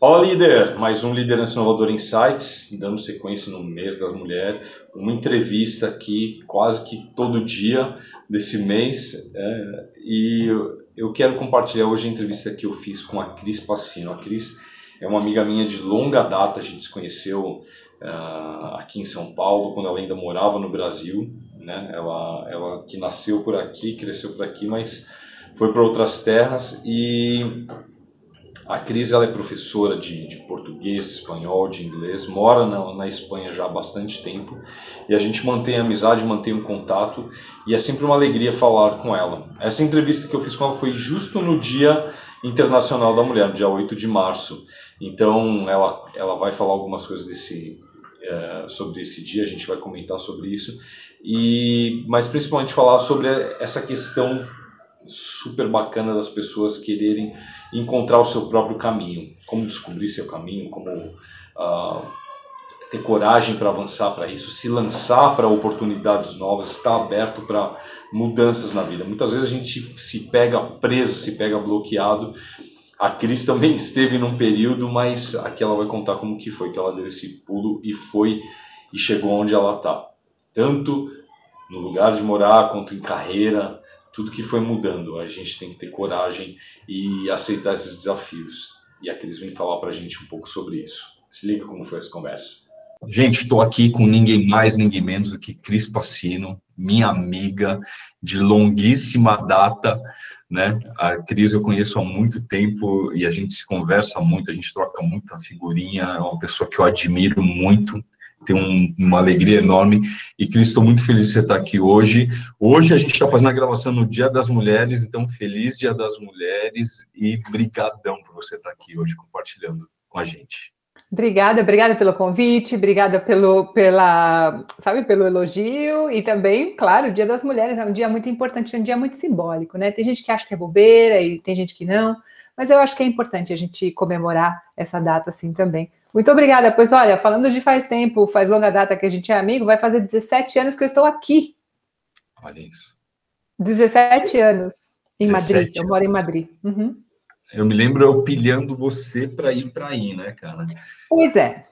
Fala líder, mais um Liderança Inovadora Insights, dando sequência no mês das mulheres, uma entrevista aqui quase que todo dia desse mês é, e eu quero compartilhar hoje a entrevista que eu fiz com a Cris Passino. A Cris é uma amiga minha de longa data, a gente se conheceu uh, aqui em São Paulo, quando ela ainda morava no Brasil, né? ela, ela que nasceu por aqui, cresceu por aqui, mas foi para outras terras e a Cris ela é professora de, de, português, espanhol, de inglês, mora na, na, Espanha já há bastante tempo e a gente mantém a amizade, mantém o um contato e é sempre uma alegria falar com ela. Essa entrevista que eu fiz com ela foi justo no Dia Internacional da Mulher, dia 8 de março. Então ela, ela vai falar algumas coisas desse, é, sobre esse dia, a gente vai comentar sobre isso, e, mas principalmente falar sobre essa questão super bacana das pessoas quererem encontrar o seu próprio caminho, como descobrir seu caminho, como uh, ter coragem para avançar para isso, se lançar para oportunidades novas, estar aberto para mudanças na vida. Muitas vezes a gente se pega preso, se pega bloqueado. A Cris também esteve num período, mas aqui ela vai contar como que foi que ela deu esse pulo e foi e chegou onde ela está. Tanto no lugar de morar quanto em carreira, tudo que foi mudando. A gente tem que ter coragem e aceitar esses desafios. E a Cris vem falar para a gente um pouco sobre isso. Se liga como foi essa conversa. Gente, estou aqui com ninguém mais, ninguém menos do que Cris Passino, minha amiga de longuíssima data, né? A Cris eu conheço há muito tempo e a gente se conversa muito, a gente troca muita figurinha, é uma pessoa que eu admiro muito, tenho um, uma alegria enorme e que estou muito feliz de você estar aqui hoje. Hoje a gente está fazendo a gravação no Dia das Mulheres, então feliz Dia das Mulheres e brigadão por você estar aqui hoje compartilhando com a gente. Obrigada, obrigada pelo convite, obrigada pelo, pela, sabe, pelo elogio e também, claro, o Dia das Mulheres é um dia muito importante, é um dia muito simbólico, né? Tem gente que acha que é bobeira e tem gente que não, mas eu acho que é importante a gente comemorar essa data assim também. Muito obrigada. Pois olha, falando de faz tempo, faz longa data que a gente é amigo, vai fazer 17 anos que eu estou aqui. Olha isso. 17 anos em 17 Madrid. Anos. Eu moro em Madrid. Uhum. Eu me lembro eu pilhando você para ir para aí, né, cara? Pois é.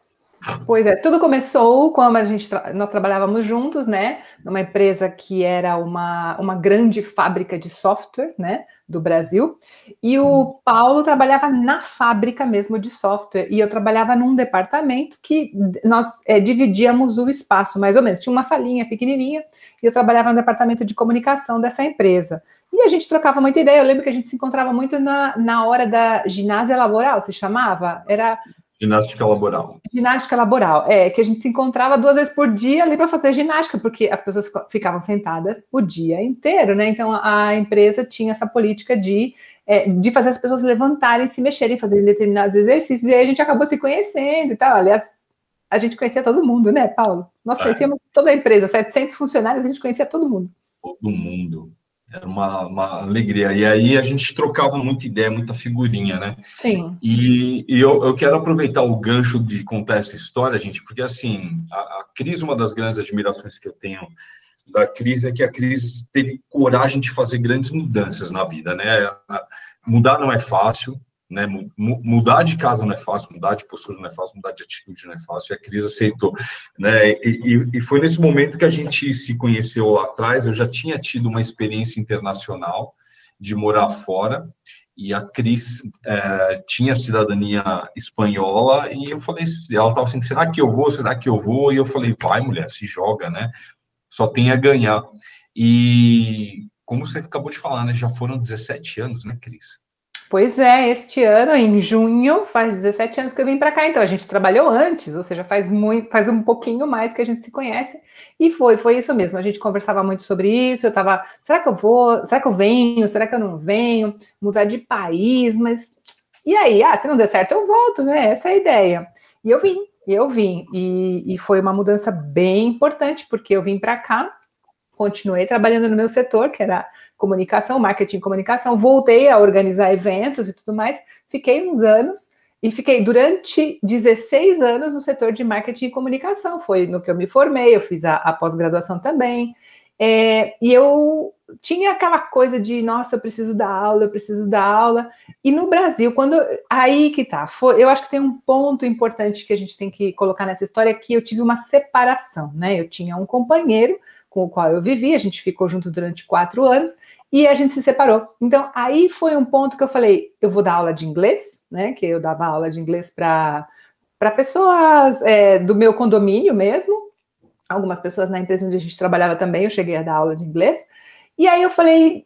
Pois é, tudo começou quando a gente nós trabalhávamos juntos, né, numa empresa que era uma, uma grande fábrica de software, né, do Brasil. E o. Paulo trabalhava na fábrica mesmo de software e eu trabalhava num departamento que nós é, dividíamos o espaço, mais ou menos. Tinha uma salinha pequenininha e eu trabalhava no departamento de comunicação dessa empresa. E a gente trocava muita ideia. Eu lembro que a gente se encontrava muito na, na hora da ginásio laboral, se chamava. Era Ginástica laboral. Ginástica laboral, é, que a gente se encontrava duas vezes por dia ali para fazer ginástica, porque as pessoas ficavam sentadas o dia inteiro, né? Então a empresa tinha essa política de, é, de fazer as pessoas levantarem, se mexerem, fazerem determinados exercícios, e aí a gente acabou se conhecendo e tal. Aliás, a gente conhecia todo mundo, né, Paulo? Nós é. conhecíamos toda a empresa, 700 funcionários, a gente conhecia todo mundo. Todo mundo. Era uma, uma alegria. E aí a gente trocava muita ideia, muita figurinha, né? Sim. E, e eu, eu, quero aproveitar o gancho de contar essa história, gente, porque assim, a, a Cris, uma das grandes admirações que eu tenho da Cris é que a Cris teve coragem de fazer grandes mudanças na vida, né? Mudar não é fácil, né? Mudar de casa não é fácil, mudar de postura não é fácil, mudar de atitude não é fácil. E a Cris aceitou, né? E, e, foi nesse momento que a gente se conheceu lá atrás. Eu já tinha tido uma experiência internacional de morar fora e a Cris é, tinha cidadania espanhola e eu falei, ela estava assim, será que eu vou? Será que eu vou? E eu falei, vai mulher, se joga, né? Só tem a ganhar. E como você acabou de falar, né? Já foram 17 anos, né, Cris? Pois é, este ano, em junho, faz 17 anos que eu vim para cá, então a gente trabalhou antes, ou seja, faz muito, faz um pouquinho mais que a gente se conhece, e foi, foi isso mesmo. A gente conversava muito sobre isso, eu estava, será que eu vou, será que eu venho, será que eu não venho, mudar de país, mas e aí, ah, se não der certo, eu volto, né? Essa é a ideia. E eu vim, e eu vim, e, e foi uma mudança bem importante, porque eu vim para cá, continuei trabalhando no meu setor, que era comunicação, marketing e comunicação, voltei a organizar eventos e tudo mais, fiquei uns anos e fiquei durante 16 anos no setor de marketing e comunicação. Foi no que eu me formei, eu fiz a, a pós-graduação também. É, e eu tinha aquela coisa de, nossa, eu preciso dar aula, eu preciso dar aula. E no Brasil, quando. Aí que tá. Foi, eu acho que tem um ponto importante que a gente tem que colocar nessa história que eu tive uma separação, né? Eu tinha um companheiro com o qual eu vivi, a gente ficou junto durante quatro anos e a gente se separou. Então, aí foi um ponto que eu falei: eu vou dar aula de inglês, né? Que eu dava aula de inglês para pessoas é, do meu condomínio mesmo. Algumas pessoas na empresa onde a gente trabalhava também, eu cheguei a dar aula de inglês. E aí eu falei,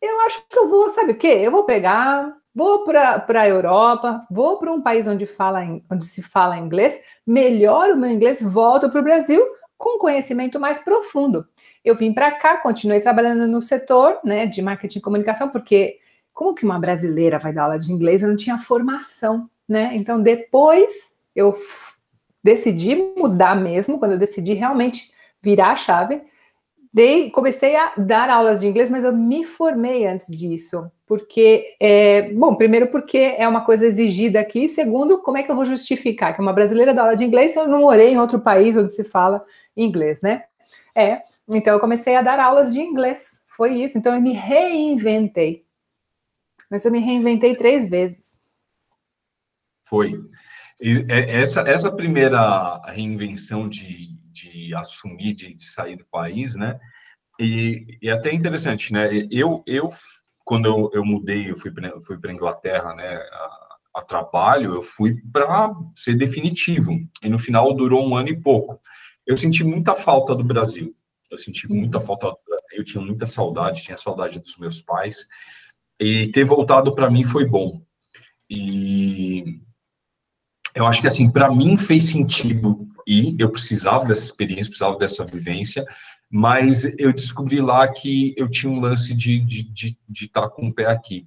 eu acho que eu vou, sabe o quê? Eu vou pegar, vou para a Europa, vou para um país onde, fala, onde se fala inglês, melhoro o meu inglês, volto para o Brasil com conhecimento mais profundo. Eu vim para cá, continuei trabalhando no setor né, de marketing e comunicação, porque como que uma brasileira vai dar aula de inglês? Eu não tinha formação, né? Então, depois eu decidi mudar mesmo, quando eu decidi realmente virar a chave, dei, comecei a dar aulas de inglês, mas eu me formei antes disso. Porque, é, bom, primeiro porque é uma coisa exigida aqui, segundo, como é que eu vou justificar que uma brasileira dá aula de inglês se eu não morei em outro país onde se fala inglês, né? É, então eu comecei a dar aulas de inglês, foi isso. Então eu me reinventei. Mas eu me reinventei três vezes. Foi. E é, essa, essa primeira reinvenção de, de assumir, de, de sair do país, né? E, e é até interessante, né? Eu, eu quando eu, eu mudei, eu fui para para Inglaterra, né? A, a trabalho, eu fui para ser definitivo. E no final durou um ano e pouco. Eu senti muita falta do Brasil. Eu senti muita falta do Brasil, tinha muita saudade, tinha saudade dos meus pais. E ter voltado para mim foi bom. E eu acho que assim, para mim fez sentido e eu precisava dessa experiência, precisava dessa vivência, mas eu descobri lá que eu tinha um lance de estar de, de, estar com o pé aqui.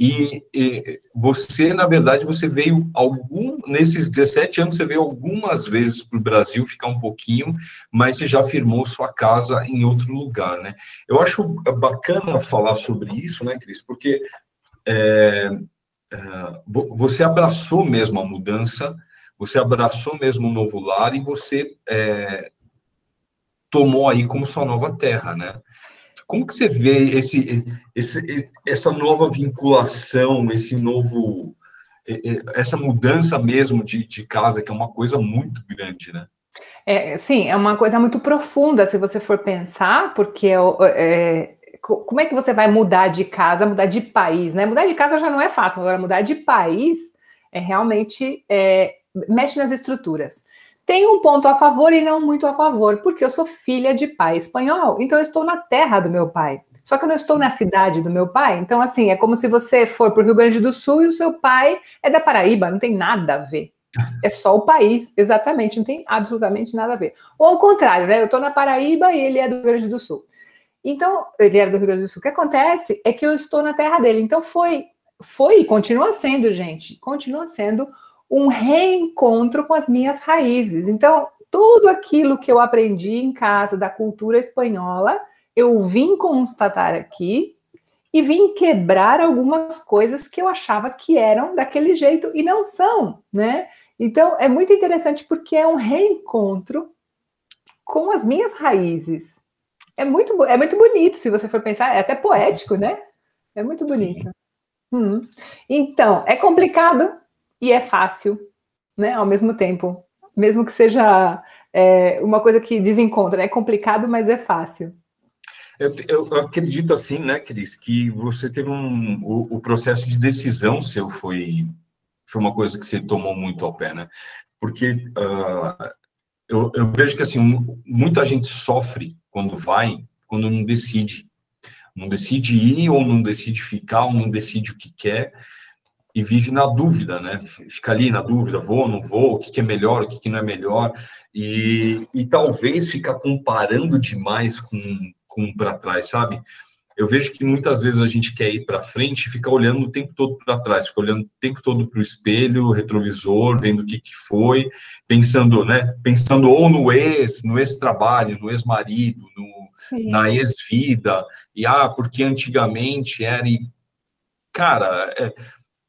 E, e, você, na verdade, você veio algum nesses 17 anos, você veio algumas vezes para o Brasil ficar um pouquinho, mas você já firmou sua casa em outro lugar, né? Eu acho bacana falar sobre isso, né, Cris? Porque é, é, você abraçou mesmo a mudança, você abraçou mesmo o novo lar e você é, tomou aí como sua nova terra, né? Como que você vê esse, esse, essa nova vinculação, esse novo, essa mudança mesmo de, de casa, que é uma coisa muito grande, né? É, sim, é uma coisa muito profunda, se você for pensar, porque é, é como é que você vai mudar de casa, mudar de país, né? Mudar de casa já não é fácil, agora mudar de país é realmente é, mexe nas estruturas. Tem um ponto a favor e não muito a favor, porque eu sou filha de pai espanhol, então eu estou na terra do meu pai. Só que eu não estou na cidade do meu pai. Então, assim, é como se você for para o Rio Grande do Sul e o seu pai é da Paraíba, não tem nada a ver. É só o país, exatamente, não tem absolutamente nada a ver. Ou ao contrário, né? Eu estou na Paraíba e ele é do Rio Grande do Sul. Então, ele era do Rio Grande do Sul. O que acontece é que eu estou na terra dele. Então, foi, foi e continua sendo, gente, continua sendo um reencontro com as minhas raízes. Então, tudo aquilo que eu aprendi em casa da cultura espanhola, eu vim constatar aqui e vim quebrar algumas coisas que eu achava que eram daquele jeito e não são, né? Então, é muito interessante porque é um reencontro com as minhas raízes. É muito, é muito bonito, se você for pensar, é até poético, né? É muito bonito. Hum. Então, é complicado e é fácil, né? Ao mesmo tempo. Mesmo que seja é, uma coisa que desencontra, é complicado, mas é fácil. Eu, eu, acredito assim, né, Cris, que você teve um. O, o, processo de decisão seu foi, foi uma coisa que você tomou muito ao pé, né? Porque uh, eu, eu vejo que assim, muita gente sofre quando vai, quando não decide. Não decide ir, ou não decide ficar, ou não decide o que quer, e vive na dúvida, né? Fica ali na dúvida, vou, não vou, o que, que é melhor, o que, que não é melhor, e, e talvez ficar comparando demais com, com para trás, sabe? eu vejo que muitas vezes a gente quer ir para frente e fica olhando o tempo todo para trás, fica olhando o tempo todo para o espelho, retrovisor, vendo o que, que foi, pensando, né? Pensando ou no ex, no ex-trabalho, no ex-marido, no, na ex-vida, e ah, porque antigamente era. E, cara, é,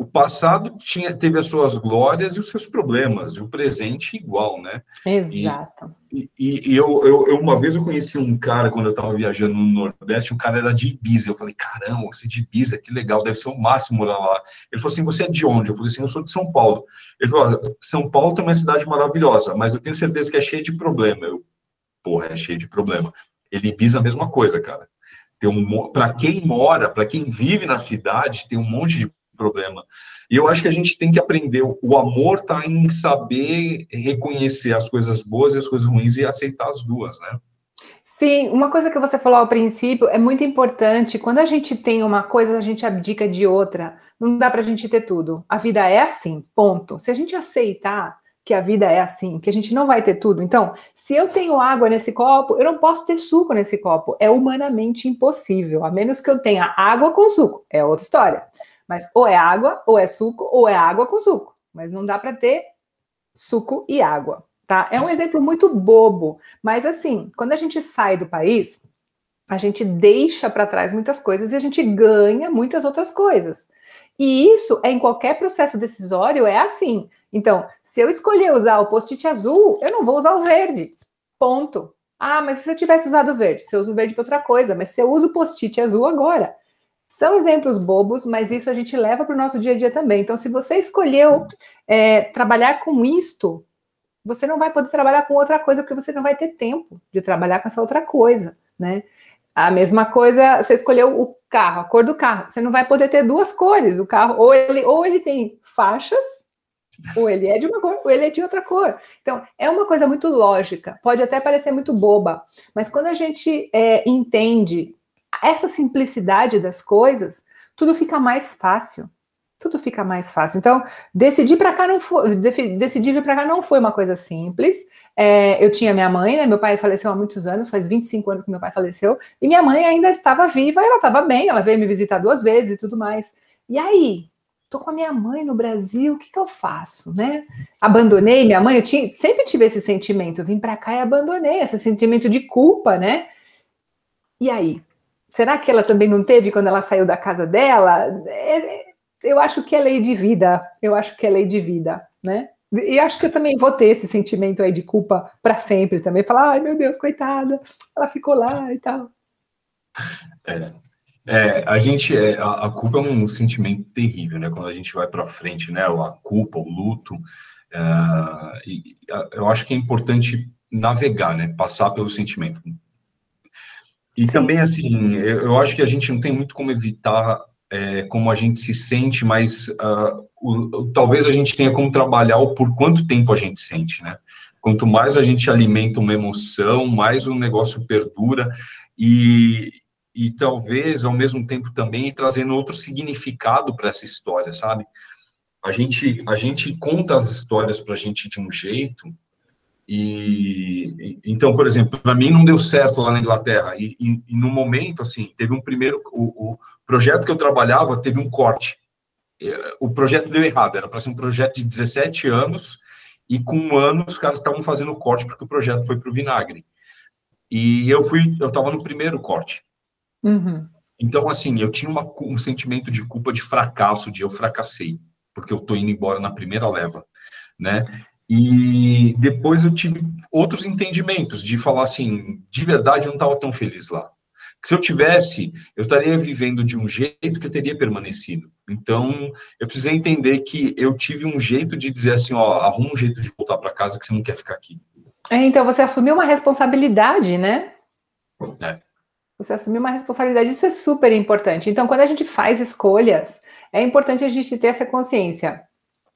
o passado tinha, teve as suas glórias e os seus problemas, e o presente igual, né? Exato. E, e, e eu, eu, eu, uma vez eu conheci um cara quando eu estava viajando no Nordeste, o cara era de Ibiza. Eu falei, caramba, você é de Ibiza, que legal, deve ser o máximo morar lá. Ele falou assim, você é de onde? Eu falei assim, eu sou de São Paulo. Ele falou, São Paulo é uma cidade maravilhosa, mas eu tenho certeza que é cheia de problema. Eu, porra, é cheio de problema. Ele Ibiza a mesma coisa, cara. Tem um, para quem mora, para quem vive na cidade, tem um monte de problema. E eu acho que a gente tem que aprender. O amor está em saber reconhecer as coisas boas e as coisas ruins e aceitar as duas, né? Sim, uma coisa que você falou ao princípio é muito importante. Quando a gente tem uma coisa, a gente abdica de outra. Não dá para a gente ter tudo. A vida é assim, ponto. Se a gente aceitar que a vida é assim, que a gente não vai ter tudo. Então, se eu tenho água nesse copo, eu não posso ter suco nesse copo. É humanamente impossível, a menos que eu tenha água com suco. É outra história. Mas ou é água, ou é suco, ou é água com suco. Mas não dá para ter suco e água, tá? É um exemplo muito bobo, mas assim, quando a gente sai do país, a gente deixa para trás muitas coisas e a gente ganha muitas outras coisas. E isso é em qualquer processo decisório, é assim. Então, se eu escolher usar o post-it azul, eu não vou usar o verde. Ponto. Ah, mas se eu tivesse usado o verde, se eu uso o verde para outra coisa, mas se eu uso o post-it azul agora, são exemplos bobos, mas isso a gente leva para o nosso dia a dia também. Então, se você escolheu é, trabalhar com isto, você não vai poder trabalhar com outra coisa, porque você não vai ter tempo de trabalhar com essa outra coisa, né? A mesma coisa, você escolheu o carro, a cor do carro. Você não vai poder ter duas cores. O carro, ou ele, ou ele tem faixas, ou ele é de uma cor, ou ele é de outra cor. Então, é uma coisa muito lógica. Pode até parecer muito boba, mas quando a gente é, entende essa simplicidade das coisas, tudo fica mais fácil. Tudo fica mais fácil. Então, decidir para cá não foi, decidir vir para cá não foi uma coisa simples. É, eu tinha minha mãe, né? Meu pai faleceu há muitos anos, faz 25 anos que meu pai faleceu, e minha mãe ainda estava viva, ela estava bem, ela veio me visitar duas vezes e tudo mais. E aí, tô com a minha mãe no Brasil, o que, que eu faço, né? Abandonei minha mãe, eu tinha, sempre tive esse sentimento, vim para cá e abandonei, esse sentimento de culpa, né? E aí, Será que ela também não teve quando ela saiu da casa dela? É, eu acho que é lei de vida. Eu acho que é lei de vida, né? E acho que eu também vou ter esse sentimento aí de culpa para sempre também. Falar, ai meu Deus, coitada, ela ficou lá e tal. É, é a gente, é, a, a, culpa é um sentimento terrível, né? Quando a gente vai para frente, né? A culpa, o luto. É, e, eu acho que é importante navegar, né? Passar pelo sentimento. E Sim. também, assim, eu, eu, acho que a gente não tem muito como evitar é, como a gente se sente, mas uh, o, o, talvez a gente tenha como trabalhar o por quanto tempo a gente sente, né? Quanto mais a gente alimenta uma emoção, mais o negócio perdura e, e talvez, ao mesmo tempo, também trazendo outro significado para essa história, sabe? A gente, a gente conta as histórias para a gente de um jeito e então, por exemplo, para mim não deu certo lá na Inglaterra. E, e, e, no momento, assim, teve um primeiro. O, o, projeto que eu trabalhava teve um corte. O projeto deu errado, era para ser um projeto de 17 anos, e com um ano os caras estavam fazendo o corte porque o projeto foi para o vinagre. E eu fui, eu estava no primeiro corte. Uhum. Então, assim, eu tinha uma, um sentimento de culpa, de fracasso, de eu fracassei, porque eu estou indo embora na primeira leva, né? E depois eu tive outros entendimentos de falar assim, de verdade eu não estava tão feliz lá. Que se eu tivesse, eu estaria vivendo de um jeito que eu teria permanecido. Então, eu precisei entender que eu tive um jeito de dizer assim, ó, arruma um jeito de voltar para casa que você não quer ficar aqui. É, então você assumiu uma responsabilidade, né? É. Você assumiu uma responsabilidade, isso é super importante. Então, quando a gente faz escolhas, é importante a gente ter essa consciência.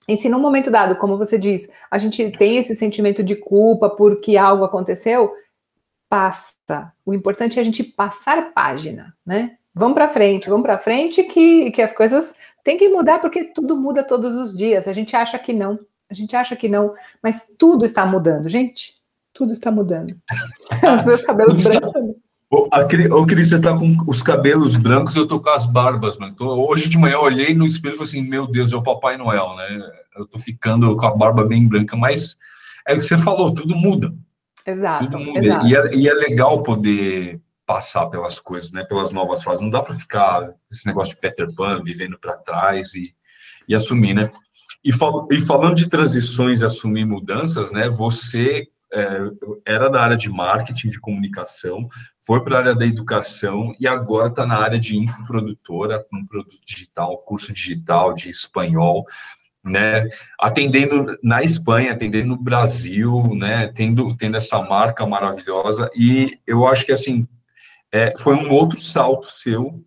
E se num momento dado, como você diz, a gente tem esse sentimento de culpa porque algo aconteceu, passa. O importante é a gente passar página, né? Vamos para frente, vamos para frente que, que as coisas têm que mudar porque tudo muda todos os dias. A gente acha que não, a gente acha que não, mas tudo está mudando, gente. Tudo está mudando. Os meus cabelos brancos também. Ô, Cris, você tá com os cabelos brancos, eu tô com as barbas, mano. Tô, hoje de manhã eu olhei no espelho e falei assim, meu Deus, é o Papai Noel, né? Eu tô ficando com a barba bem branca, mas é o que você falou, tudo muda. Exato. Tudo muda. Exato. E, é, e é legal poder passar pelas coisas, né? Pelas novas fases. Não dá para ficar esse negócio de Peter Pan vivendo para trás e e assumir, né? E, fal e falando de transições e assumir mudanças, né? Você é, era da área de marketing, de comunicação, foi para a área da educação e agora está na área de infoprodutora, com produto digital, curso digital de espanhol, né? Atendendo na Espanha, atendendo no Brasil, né? Tendo, tendo essa marca maravilhosa e eu acho que assim é, foi um outro salto seu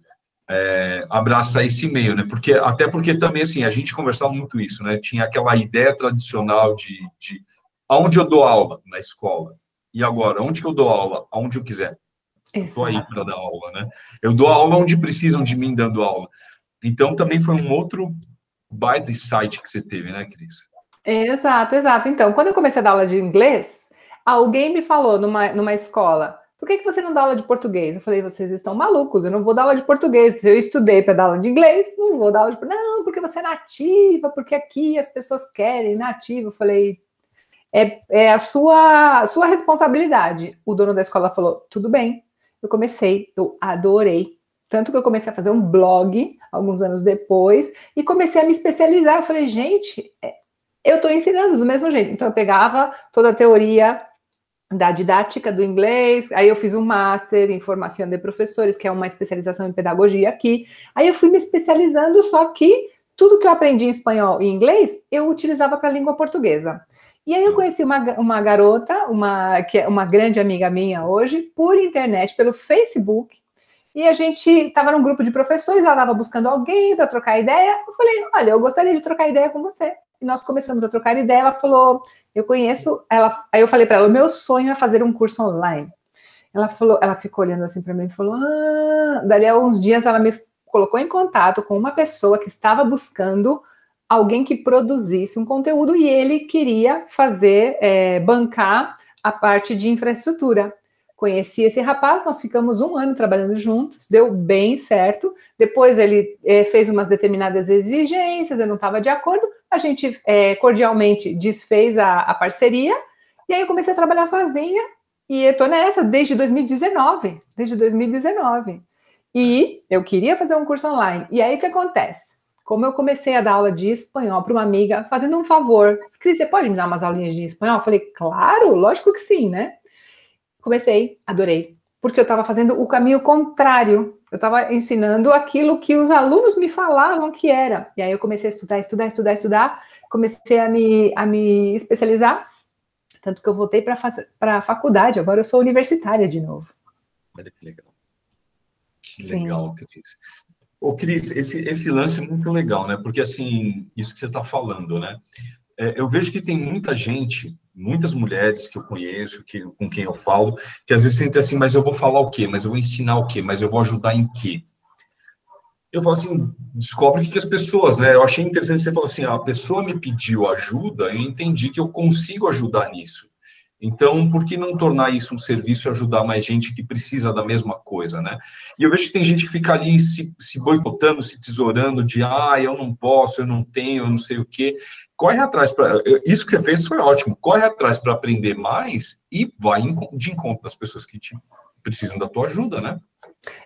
é, abraçar esse meio, né? Porque até porque também assim a gente conversava muito isso, né? Tinha aquela ideia tradicional de, de aonde eu dou aula na escola e agora onde que eu dou aula, aonde eu quiser. Estou aí para dar aula, né? Eu dou aula onde precisam de mim dando aula. Então, também foi um outro baita site que você teve, né, Cris? Exato, exato. Então, quando eu comecei a dar aula de inglês, alguém me falou numa, numa escola, por que, que você não dá aula de português? Eu falei, vocês estão malucos, eu não vou dar aula de português. Se eu estudei para dar aula de inglês, não vou dar aula de Não, porque você é nativa, porque aqui as pessoas querem nativa. Eu falei, é, é a sua, a sua responsabilidade. O dono da escola falou, tudo bem, eu comecei, eu adorei. Tanto que eu comecei a fazer um blog alguns anos depois e comecei a me especializar. Eu falei, gente, é, eu estou ensinando do mesmo jeito. Então, eu pegava toda a teoria da didática do inglês, aí eu fiz um master em formação de professores, que é uma especialização em pedagogia aqui. Aí eu fui me especializando, só que tudo que eu aprendi em espanhol e inglês, eu utilizava para a língua portuguesa. E aí eu conheci uma, uma garota, uma, que é uma grande amiga minha hoje, por internet, pelo Facebook, e a gente estava num grupo de professores, ela estava buscando alguém para trocar ideia. Eu falei, olha, eu gostaria de trocar ideia com você. E nós começamos a trocar ideia. Ela falou, eu conheço. Ela, aí eu falei para ela, o meu sonho é fazer um curso online. Ela falou, ela ficou olhando assim para mim e falou, ah. Dali a uns dias ela me colocou em contato com uma pessoa que estava buscando alguém que produzisse um conteúdo e ele queria fazer, é, bancar a parte de infraestrutura. Conheci esse rapaz, nós ficamos um ano trabalhando juntos, deu bem certo. Depois ele é, fez umas determinadas exigências, eu não estava de acordo, a gente é, cordialmente desfez a, a, parceria, e aí eu comecei a trabalhar sozinha, e estou nessa desde 2019, desde 2019. E eu queria fazer um curso online. E aí o que acontece? Como eu comecei a dar aula de espanhol para uma amiga, fazendo um favor, Cris, você pode me dar umas aulinhas de espanhol? Eu falei, claro, lógico que sim, né? Comecei, adorei, porque eu estava fazendo o caminho contrário. Eu estava ensinando aquilo que os alunos me falavam que era. E aí eu comecei a estudar, estudar, estudar, estudar, comecei a me, a me especializar, tanto que eu voltei para a faculdade, agora eu sou universitária de novo. Olha que legal. Que Sim. legal, Cris. Ô, Cris, esse, esse lance é muito legal, né? Porque, assim, isso que você está falando, né? É, eu vejo que tem muita gente, muitas mulheres que eu conheço, que, com quem eu falo, que às vezes sentem assim, mas eu vou falar o quê? Mas eu vou ensinar o quê? Mas eu vou ajudar em quê? Eu falo assim, descobre o que, que as pessoas, né? Eu achei interessante você falar assim, a pessoa me pediu ajuda, eu entendi que eu consigo ajudar nisso. Então, por que não tornar isso um serviço e ajudar mais gente que precisa da mesma coisa, né? E eu vejo que tem gente que fica ali se, se boicotando, se tesourando de, ah, eu não posso, eu não tenho, eu não sei o quê. Corre atrás para. Isso que você fez foi ótimo. Corre atrás para aprender mais e vai de encontro das pessoas que te, precisam da tua ajuda, né?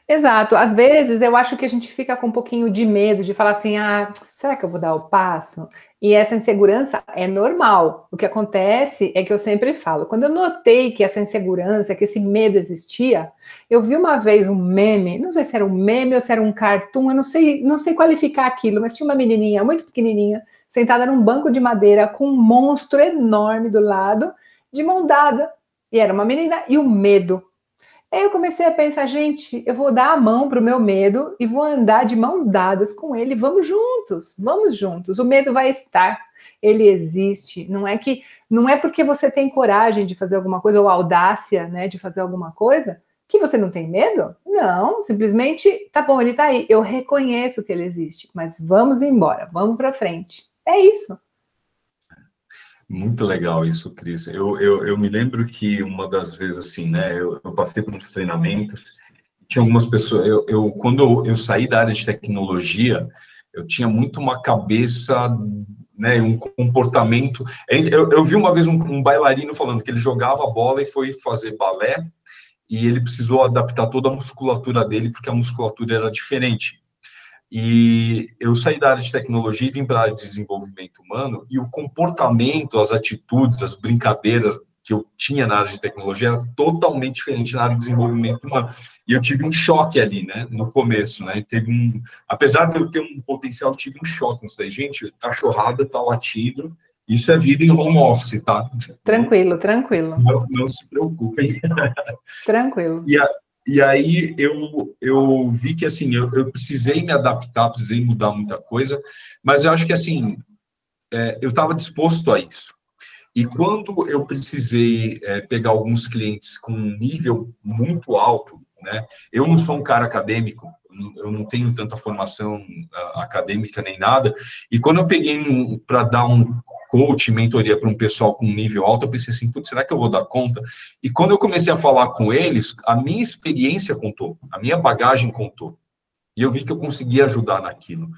Exato. Às vezes eu acho que a gente fica com um pouquinho de medo de falar assim: ah, será que eu vou dar o passo? E essa insegurança é normal. O que acontece é que eu sempre falo, quando eu notei que essa insegurança, que esse medo existia, eu vi uma vez um meme, não sei se era um meme ou se era um cartoon, eu não sei, não sei qualificar aquilo, mas tinha uma menininha muito pequenininha, sentada num banco de madeira com um monstro enorme do lado, de mão dada. E era uma menina e o medo Aí eu comecei a pensar, gente, eu vou dar a mão para o meu medo e vou andar de mãos dadas com ele. Vamos juntos, vamos juntos. O medo vai estar, ele existe. Não é que não é porque você tem coragem de fazer alguma coisa ou audácia, né, de fazer alguma coisa que você não tem medo? Não, simplesmente tá bom, ele tá aí. Eu reconheço que ele existe, mas vamos embora, vamos para frente. É isso. Muito legal isso, Cris. Eu, eu, eu me lembro que uma das vezes, assim, né, eu, eu passei por uns treinamentos, tinha algumas pessoas, eu, eu, quando eu saí da área de tecnologia, eu tinha muito uma cabeça, né, um comportamento. Eu, eu vi uma vez um, um bailarino falando que ele jogava bola e foi fazer balé, e ele precisou adaptar toda a musculatura dele, porque a musculatura era diferente. E eu saí da área de tecnologia e vim para a área de desenvolvimento humano, e o comportamento, as atitudes, as brincadeiras que eu tinha na área de tecnologia era totalmente diferente na área de desenvolvimento humano. E eu tive um choque ali, né, no começo, né, teve um, apesar de eu ter um potencial, eu tive um choque nisso daí. Gente, cachorrada tá latido, isso é vida em home office, tá? Tranquilo, tranquilo. Não, não se preocupem. Tranquilo. E, a, e aí eu, eu vi que, assim, eu, eu precisei me adaptar, precisei mudar muita coisa, mas eu acho que, assim, é, eu estava disposto a isso. E quando eu precisei é, pegar alguns clientes com um nível muito alto, né? Eu não sou um cara acadêmico, eu não tenho tanta formação acadêmica nem nada. E quando eu peguei um, para dar um coach, mentoria para um pessoal com nível alto, eu pensei assim, putz, será que eu vou dar conta? E quando eu comecei a falar com eles, a minha experiência contou, a minha bagagem contou. E eu vi que eu conseguia ajudar naquilo.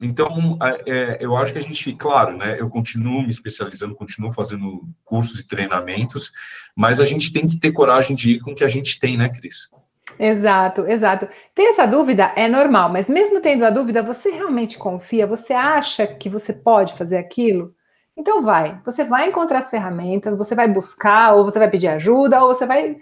Então, é, eu acho que a gente, claro, né, eu continuo me especializando, continuo fazendo cursos e treinamentos, mas a gente tem que ter coragem de ir com o que a gente tem, né, Cris? Exato, exato. Ter essa dúvida é normal, mas mesmo tendo a dúvida, você realmente confia? Você acha que você pode fazer aquilo? Então vai, você vai encontrar as ferramentas, você vai buscar, ou você vai pedir ajuda, ou você vai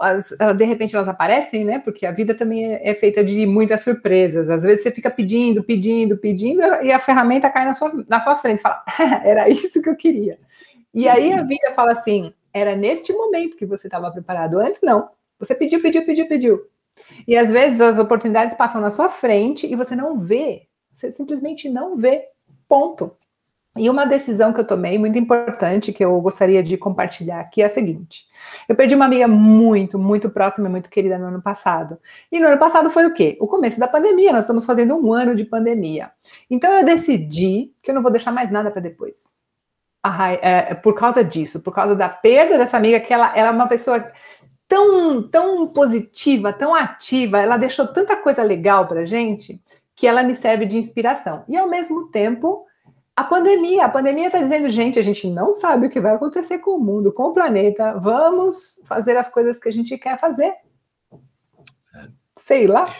as, de repente elas aparecem, né? Porque a vida também é, é, feita de muitas surpresas. Às vezes você fica pedindo, pedindo, pedindo, e a ferramenta cai na sua, na sua frente. Fala, era isso que eu queria. E aí a vida fala assim: era neste momento que você estava preparado. Antes, não. Você pediu, pediu, pediu, pediu. E às vezes as oportunidades passam na sua frente e você não vê. Você simplesmente não vê. Ponto. E uma decisão que eu tomei, muito importante, que eu gostaria de compartilhar aqui, é a seguinte: eu perdi uma amiga muito, muito próxima e muito querida no ano passado. E no ano passado foi o quê? O começo da pandemia. Nós estamos fazendo um ano de pandemia. Então eu decidi que eu não vou deixar mais nada para depois. Ah, é, por causa disso, por causa da perda dessa amiga, que ela, ela é uma pessoa tão, tão positiva, tão ativa, ela deixou tanta coisa legal para gente que ela me serve de inspiração. E ao mesmo tempo a pandemia, a pandemia está dizendo, gente, a gente não sabe o que vai acontecer com o mundo, com o planeta. Vamos fazer as coisas que a gente quer fazer. Sei lá.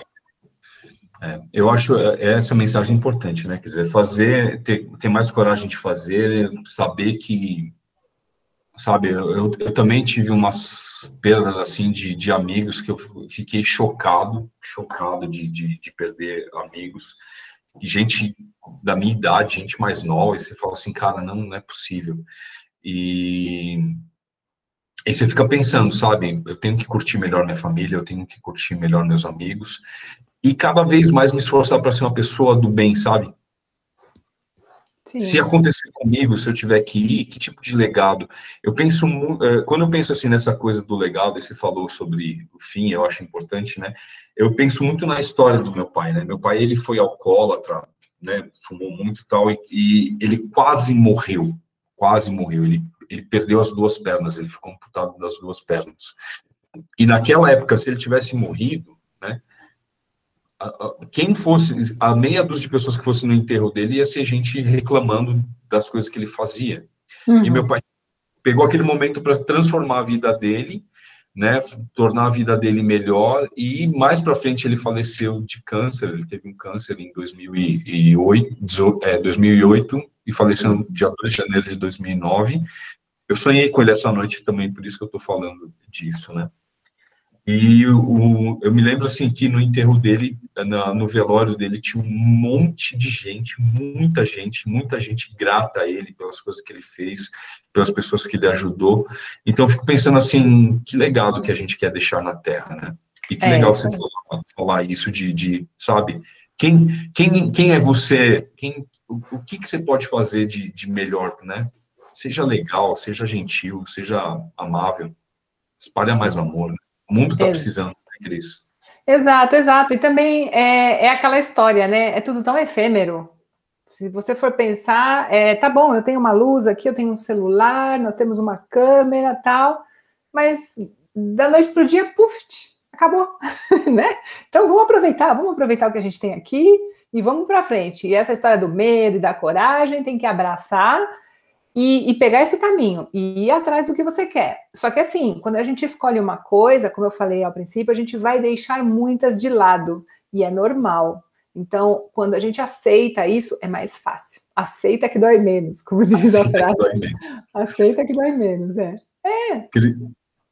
É, eu acho é, essa mensagem importante, né? Quer dizer, fazer, ter, ter mais coragem de fazer, saber que, sabe, eu, eu também tive umas perdas assim de, de amigos que eu fiquei chocado, chocado de, de, de perder amigos gente da minha idade, gente mais nova, e você fala assim, cara, não, não é possível. E, e você fica pensando, sabe, eu tenho que curtir melhor minha família, eu tenho que curtir melhor meus amigos, e cada vez mais me esforçar para ser uma pessoa do bem, sabe? Sim. Se acontecer comigo, se eu tiver que ir, que tipo de legado? Eu penso, eh, quando eu penso assim nessa coisa do legado, e você falou sobre o fim, eu acho importante, né? Eu penso muito na história do meu pai, né? Meu pai, ele foi alcoólatra, né? Fumou muito tal, e, e ele quase morreu, quase morreu. Ele, ele perdeu as duas pernas, ele ficou amputado das duas pernas. E naquela época, se ele tivesse morrido, né? Quem fosse, a meia dúzia de pessoas que fosse no enterro dele ia ser gente reclamando das coisas que ele fazia. Uhum. E meu pai pegou aquele momento para transformar a vida dele, né, tornar a vida dele melhor e mais para frente ele faleceu de câncer, ele teve um câncer em 2008, é, 2008 e faleceu no dia 2 de janeiro de 2009. Eu sonhei com ele essa noite também, por isso que eu estou falando disso, né? E o, eu me lembro assim que no enterro dele, na, no velório dele, tinha um monte de gente, muita gente, muita gente grata a ele pelas coisas que ele fez, pelas pessoas que ele ajudou. Então, eu fico pensando assim, que legado que a gente quer deixar na Terra, né? E que é, legal você falar, falar, isso de, de, sabe, quem, quem, quem é você, quem, o, o que, que você pode fazer de, de melhor, né? Seja legal, seja gentil, seja amável, espalha mais amor, né? O mundo está precisando, né, Cris? Exato, exato. E também é, é aquela história, né? É tudo tão efêmero. Se você for pensar, é, tá bom, eu tenho uma luz aqui, eu tenho um celular, nós temos uma câmera tal, mas da noite para o dia, puf, acabou, né? Então vamos aproveitar, vamos aproveitar o que a gente tem aqui e vamos para frente. E essa história do medo e da coragem tem que abraçar e, e, pegar esse caminho e ir atrás do que você quer. Só que assim, quando a gente escolhe uma coisa, como eu falei ao princípio, a gente vai deixar muitas de lado e é normal. Então, quando a gente aceita isso, é mais fácil. Aceita que dói menos, como diz a frase. Aceita que dói menos, é. É.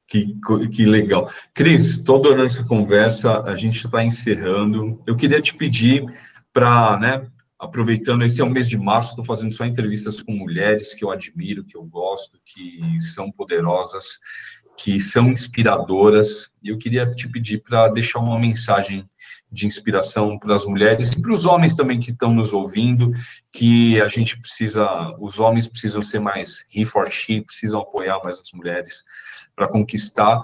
Que, que, legal. Cris, toda essa conversa a gente está encerrando. Eu queria te pedir para, né, aproveitando, esse é o mês de março, estou fazendo só entrevistas com mulheres que eu admiro, que eu gosto, que são poderosas, que são inspiradoras. E eu queria te pedir para deixar uma mensagem de inspiração para as mulheres e para os homens também que estão nos ouvindo, que a gente precisa, os homens precisam ser mais he for she, precisam apoiar mais as mulheres para conquistar,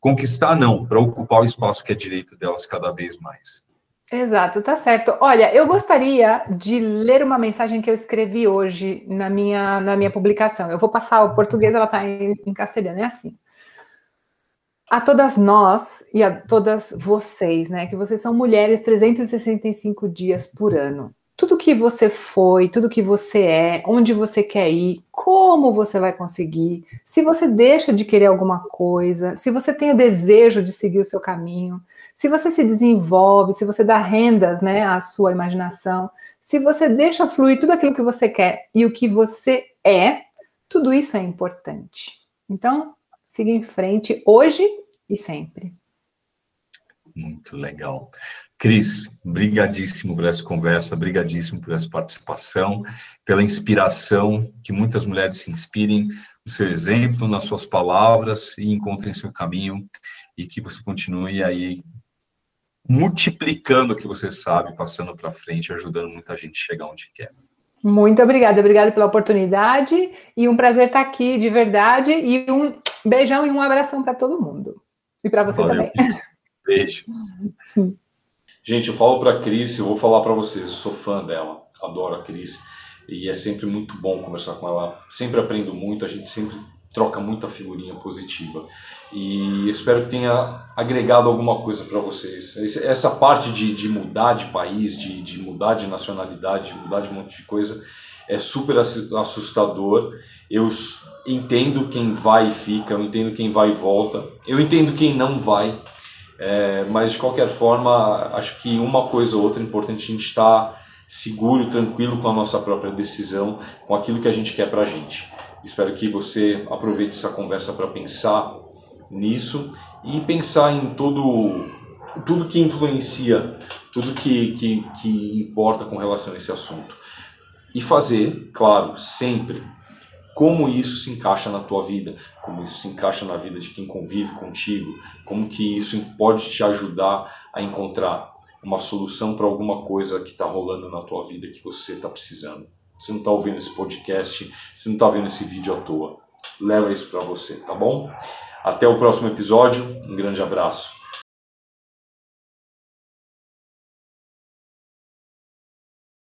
conquistar não, para ocupar o espaço que é direito delas cada vez mais. Exato, tá certo. Olha, eu gostaria de ler uma mensagem que eu escrevi hoje na minha, na minha publicação. Eu vou passar o português, ela está em, em castelhano, é assim a todas nós e a todas vocês, né? Que vocês são mulheres 365 dias por ano. Tudo que você foi, tudo que você é, onde você quer ir, como você vai conseguir, se você deixa de querer alguma coisa, se você tem o desejo de seguir o seu caminho, se você se desenvolve, se você dá rendas, né, à sua imaginação, se você deixa fluir tudo aquilo que você quer e o que você é, tudo isso é importante. Então, siga em frente hoje e sempre. Muito legal. Cris, brigadíssimo por essa conversa, brigadíssimo por essa participação, pela inspiração, que muitas mulheres se inspirem no seu exemplo, nas suas palavras e encontrem seu caminho e que você continue aí multiplicando o que você sabe, passando para frente, ajudando muita gente a chegar onde quer. Muito obrigada, obrigada pela oportunidade e um prazer estar aqui de verdade e um beijão e um abração para todo mundo. E para você Valeu. também. Beijo. Gente, eu falo para a Cris, eu vou falar para vocês, eu sou fã dela, adoro a Cris e é sempre muito bom conversar com ela. Sempre aprendo muito, a gente sempre troca muita figurinha positiva. E espero que tenha agregado alguma coisa para vocês. Essa parte de, de mudar de país, de, de mudar de nacionalidade, de mudar de um monte de coisa, é super assustador. Eu entendo quem vai e fica, eu entendo quem vai e volta, eu entendo quem não vai, é, mas de qualquer forma, acho que uma coisa ou outra é importante a gente estar tá seguro, tranquilo com a nossa própria decisão, com aquilo que a gente quer para a gente. Espero que você aproveite essa conversa para pensar nisso e pensar em todo tudo que influencia, tudo que, que, que importa com relação a esse assunto. E fazer, claro, sempre como isso se encaixa na tua vida, como isso se encaixa na vida de quem convive contigo, como que isso pode te ajudar a encontrar uma solução para alguma coisa que está rolando na tua vida que você está precisando. Você não está ouvindo esse podcast, você não está vendo esse vídeo à toa. Leva isso para você, tá bom? Até o próximo episódio, um grande abraço.